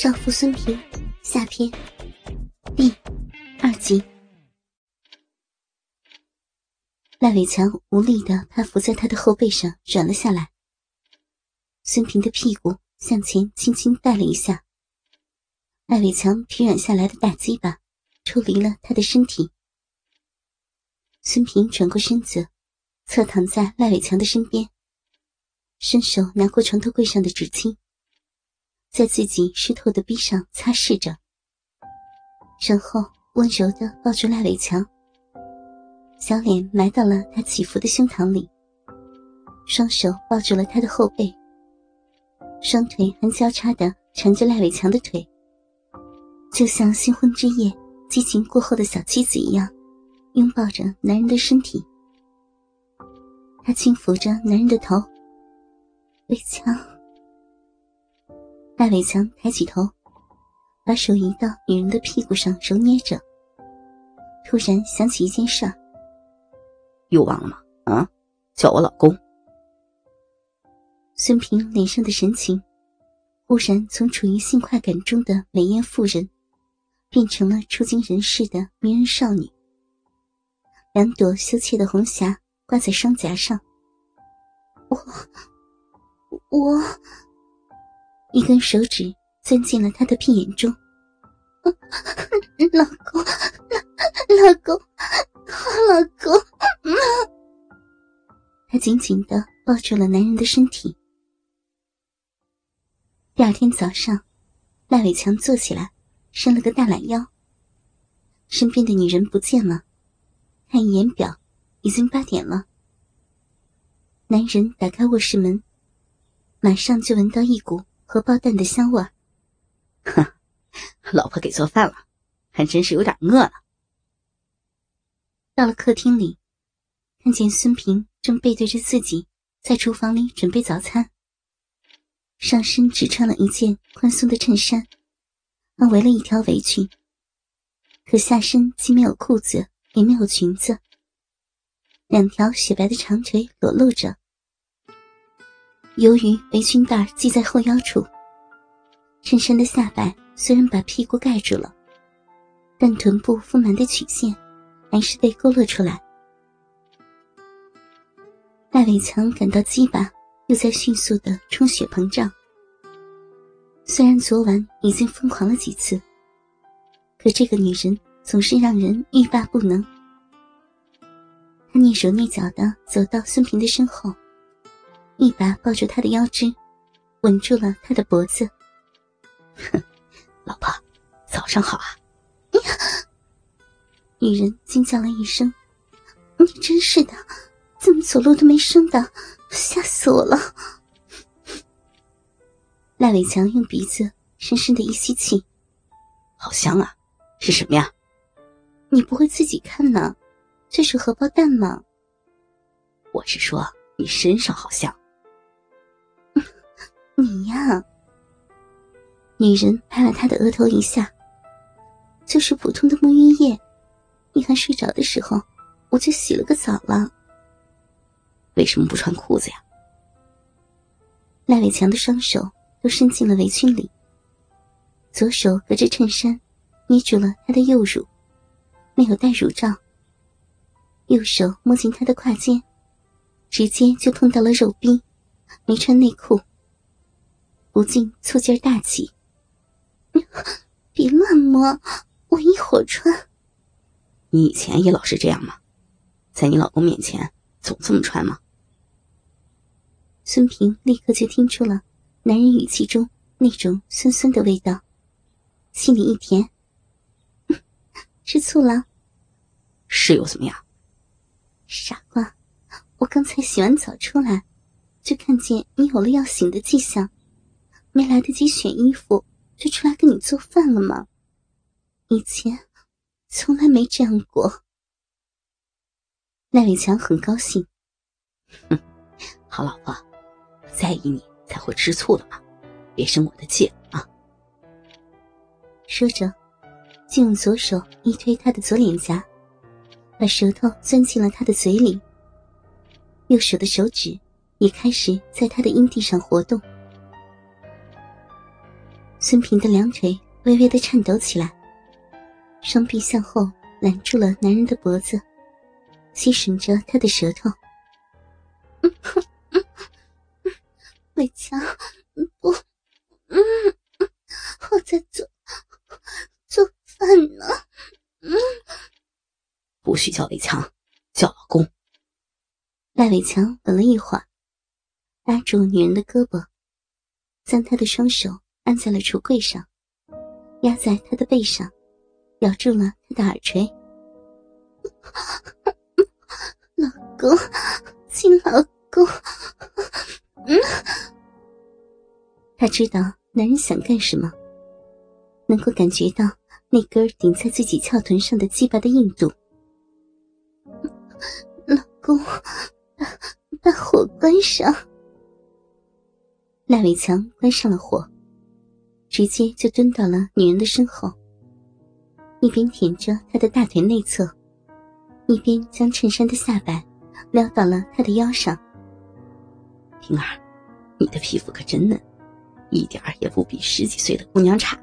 少妇孙平下篇第二集。赖伟强无力的趴伏在他的后背上，软了下来。孙平的屁股向前轻轻带了一下，赖伟强疲软下来的大鸡巴抽离了他的身体。孙平转过身子，侧躺在赖伟强的身边，伸手拿过床头柜上的纸巾。在自己湿透的臂上擦拭着，然后温柔的抱住赖伟强，小脸埋到了他起伏的胸膛里，双手抱住了他的后背，双腿还交叉的缠着赖伟强的腿，就像新婚之夜激情过后的小妻子一样，拥抱着男人的身体。他轻抚着男人的头，伟强。赖伟强抬起头，把手移到女人的屁股上揉捏着。突然想起一件事儿，又忘了吗？啊，叫我老公。孙平脸上的神情，忽然从处于性快感中的美艳妇人，变成了出惊人世的迷人少女。两朵羞怯的红霞挂在双颊上。我，我。一根手指钻进了他的屁眼中，老公，老公，老公，他紧紧的抱住了男人的身体。第二天早上，赖伟强坐起来，伸了个大懒腰。身边的女人不见了，看一眼表，已经八点了。男人打开卧室门，马上就闻到一股。荷包蛋的香味，哼，老婆给做饭了，还真是有点饿了。到了客厅里，看见孙平正背对着自己在厨房里准备早餐，上身只穿了一件宽松的衬衫，还围了一条围裙，可下身既没有裤子也没有裙子，两条雪白的长腿裸露着。由于围裙带系在后腰处，衬衫的下摆虽然把屁股盖住了，但臀部丰满的曲线还是被勾勒出来。赖伟强感到鸡巴又在迅速的充血膨胀。虽然昨晚已经疯狂了几次，可这个女人总是让人欲罢不能。他蹑手蹑脚的走到孙平的身后。一把抱住他的腰肢，吻住了他的脖子。哼，老婆，早上好啊！女人惊叫了一声：“你真是的，怎么走路都没声的？吓死我了！”赖伟强用鼻子深深的一吸气，好香啊！是什么呀？你不会自己看呢？这是荷包蛋吗？我是说你身上好香。你呀，女人拍了他的额头一下，就是普通的沐浴液。你还睡着的时候，我就洗了个澡了。为什么不穿裤子呀？赖伟强的双手都伸进了围裙里，左手隔着衬衫捏住了他的右乳，没有戴乳罩。右手摸进他的胯间，直接就碰到了肉壁，没穿内裤。不禁醋劲大起，别乱摸，我一会儿穿。你以前也老是这样吗？在你老公面前总这么穿吗？孙平立刻就听出了男人语气中那种酸酸的味道，心里一甜，吃醋了？是又怎么样？傻瓜，我刚才洗完澡出来，就看见你有了要醒的迹象。没来得及选衣服，就出来给你做饭了吗？以前从来没这样过。赖伟强很高兴，哼，好老婆，在意你才会吃醋的嘛，别生我的气啊！说着，就用左手一推他的左脸颊，把舌头钻进了他的嘴里，右手的手指也开始在他的阴蒂上活动。孙平的两腿微微的颤抖起来，双臂向后揽住了男人的脖子，吸吮着他的舌头。伟强，不，嗯，我在做做饭呢。嗯，不许叫伟强，叫老公。赖伟强等了一会儿，拉住女人的胳膊，将她的双手按在了橱柜上，压在他的背上，咬住了他的耳垂。老公，亲老公。嗯，他知道男人想干什么，能够感觉到那根顶在自己翘臀上的鸡巴的硬度。老公。把火关上。赖伟强关上了火，直接就蹲到了女人的身后，一边舔着她的大腿内侧，一边将衬衫的下摆撩到了她的腰上。平儿，你的皮肤可真嫩，一点儿也不比十几岁的姑娘差。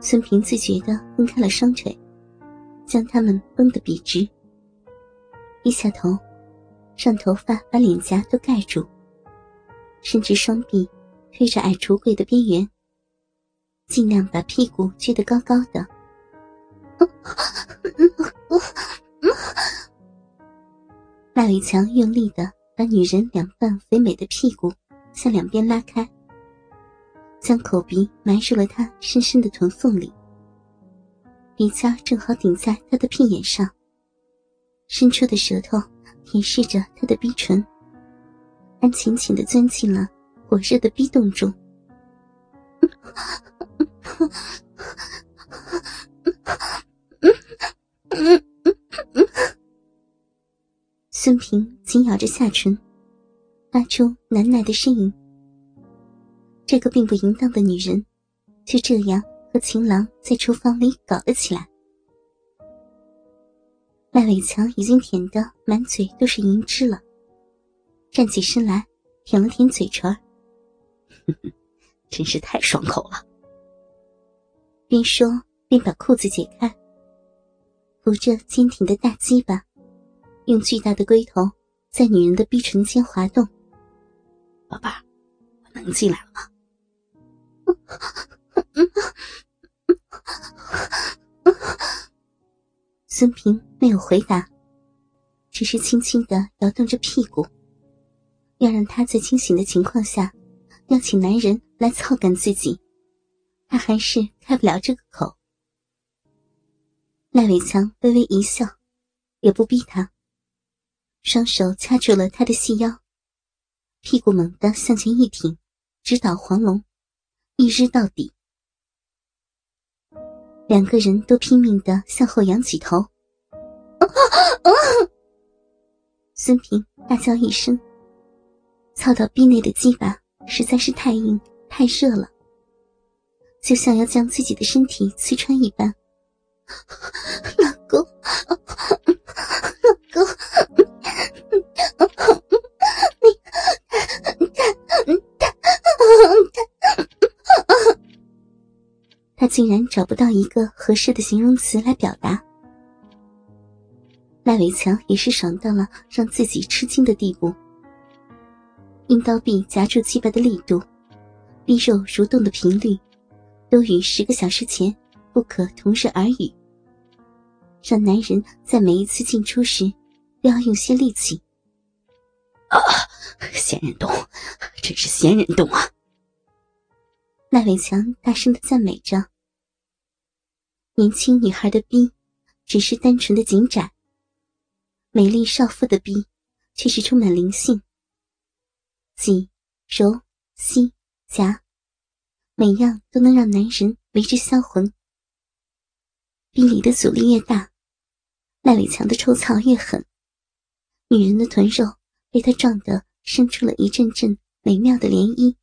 孙平自觉地分开了双腿，将他们绷得笔直。低下头，让头发把脸颊都盖住，伸直双臂推着矮橱柜的边缘，尽量把屁股撅得高高的。赖伟强用力的把女人两半肥美的屁股向两边拉开，将口鼻埋入了她深深的臀缝里，鼻尖正好顶在她的屁眼上。伸出的舌头舔舐着他的鼻唇，还浅浅的钻进了火热的逼洞中。孙平紧咬着下唇，发出喃喃的呻吟。这个并不淫荡的女人，就这样和情郎在厨房里搞了起来。赖伟强已经舔得满嘴都是银汁了，站起身来，舔了舔嘴唇 真是太爽口了。边说边把裤子解开，扶着坚挺的大鸡巴，用巨大的龟头在女人的逼唇间滑动。宝贝儿，我能进来了吗？孙平没有回答，只是轻轻的摇动着屁股，要让他在清醒的情况下要请男人来操干自己，他还是开不了这个口。赖伟强微微一笑，也不逼他，双手掐住了他的细腰，屁股猛地向前一挺，直捣黄龙，一日到底。两个人都拼命的向后仰起头，孙平大叫一声，操到逼内的鸡巴。实在是太硬太热了，就像要将自己的身体刺穿一般。老公，老公，你，他，他，他竟然找不到一个合适的形容词来表达。赖伟强也是爽到了让自己吃惊的地步，阴刀臂夹住鸡巴的力度，逼肉蠕动的频率，都与十个小时前不可同日而语，让男人在每一次进出时都要用些力气。啊，仙人洞，真是仙人洞啊！赖伟强大声的赞美着。年轻女孩的逼，只是单纯的紧窄；美丽少妇的逼，却是充满灵性。挤、揉、吸、夹，每样都能让男人为之销魂。逼里的阻力越大，赖伟强的抽槽越狠，女人的臀肉被他撞得生出了一阵阵美妙的涟漪。